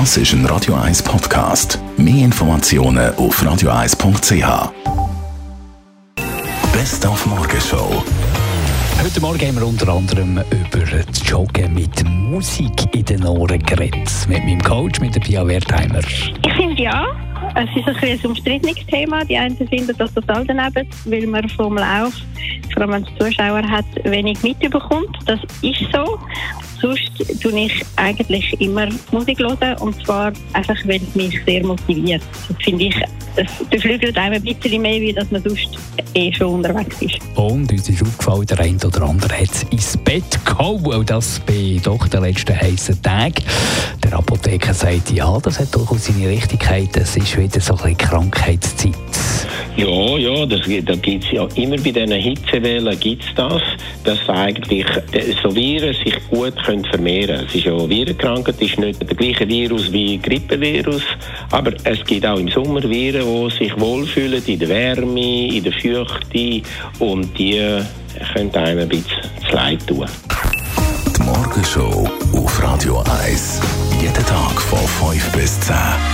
Das ist ein Radio 1 Podcast. Mehr Informationen auf radio1.ch. Best auf Morgenshow. Heute Morgen haben wir unter anderem über das Joggen mit Musik in den Ohren geredet. Mit meinem Coach, mit der Pia Wertheimer. Ich finde ja. Es ist ein, ein umstrittenes Thema. Die einen finden das total daneben, weil man vom Lauf, vor allem wenn es Zuschauer hat, wenig mitbekommt. Das ist so. Sonst tue ich eigentlich immer Musik hören und zwar einfach, weil es mich sehr motiviert. Das finde ich, es beflügelt einem ein bisschen mehr, wie dass man sonst eh schon unterwegs ist. Und uns ist aufgefallen, der eine oder andere hat ins Bett gehauen, das bei doch den letzten heißen Tagen. Der Apotheker sagt, ja, das hat durchaus seine Richtigkeit, es ist wieder so ein bisschen Krankheitszeit. Ja, ja, das, da gibt es ja immer bei diesen Hitzewellen gibt's das, dass eigentlich äh, so Viren sich gut können vermehren Es ist ja Virenkrankheit, ist nicht der gleiche Virus wie Grippevirus, aber es gibt auch im Sommer Viren, die sich wohlfühlen in der Wärme, in der Feuchte und die können einem ein bisschen zu leid tun. Die Morgenshow auf Radio 1. Jeden Tag von 5 bis 10.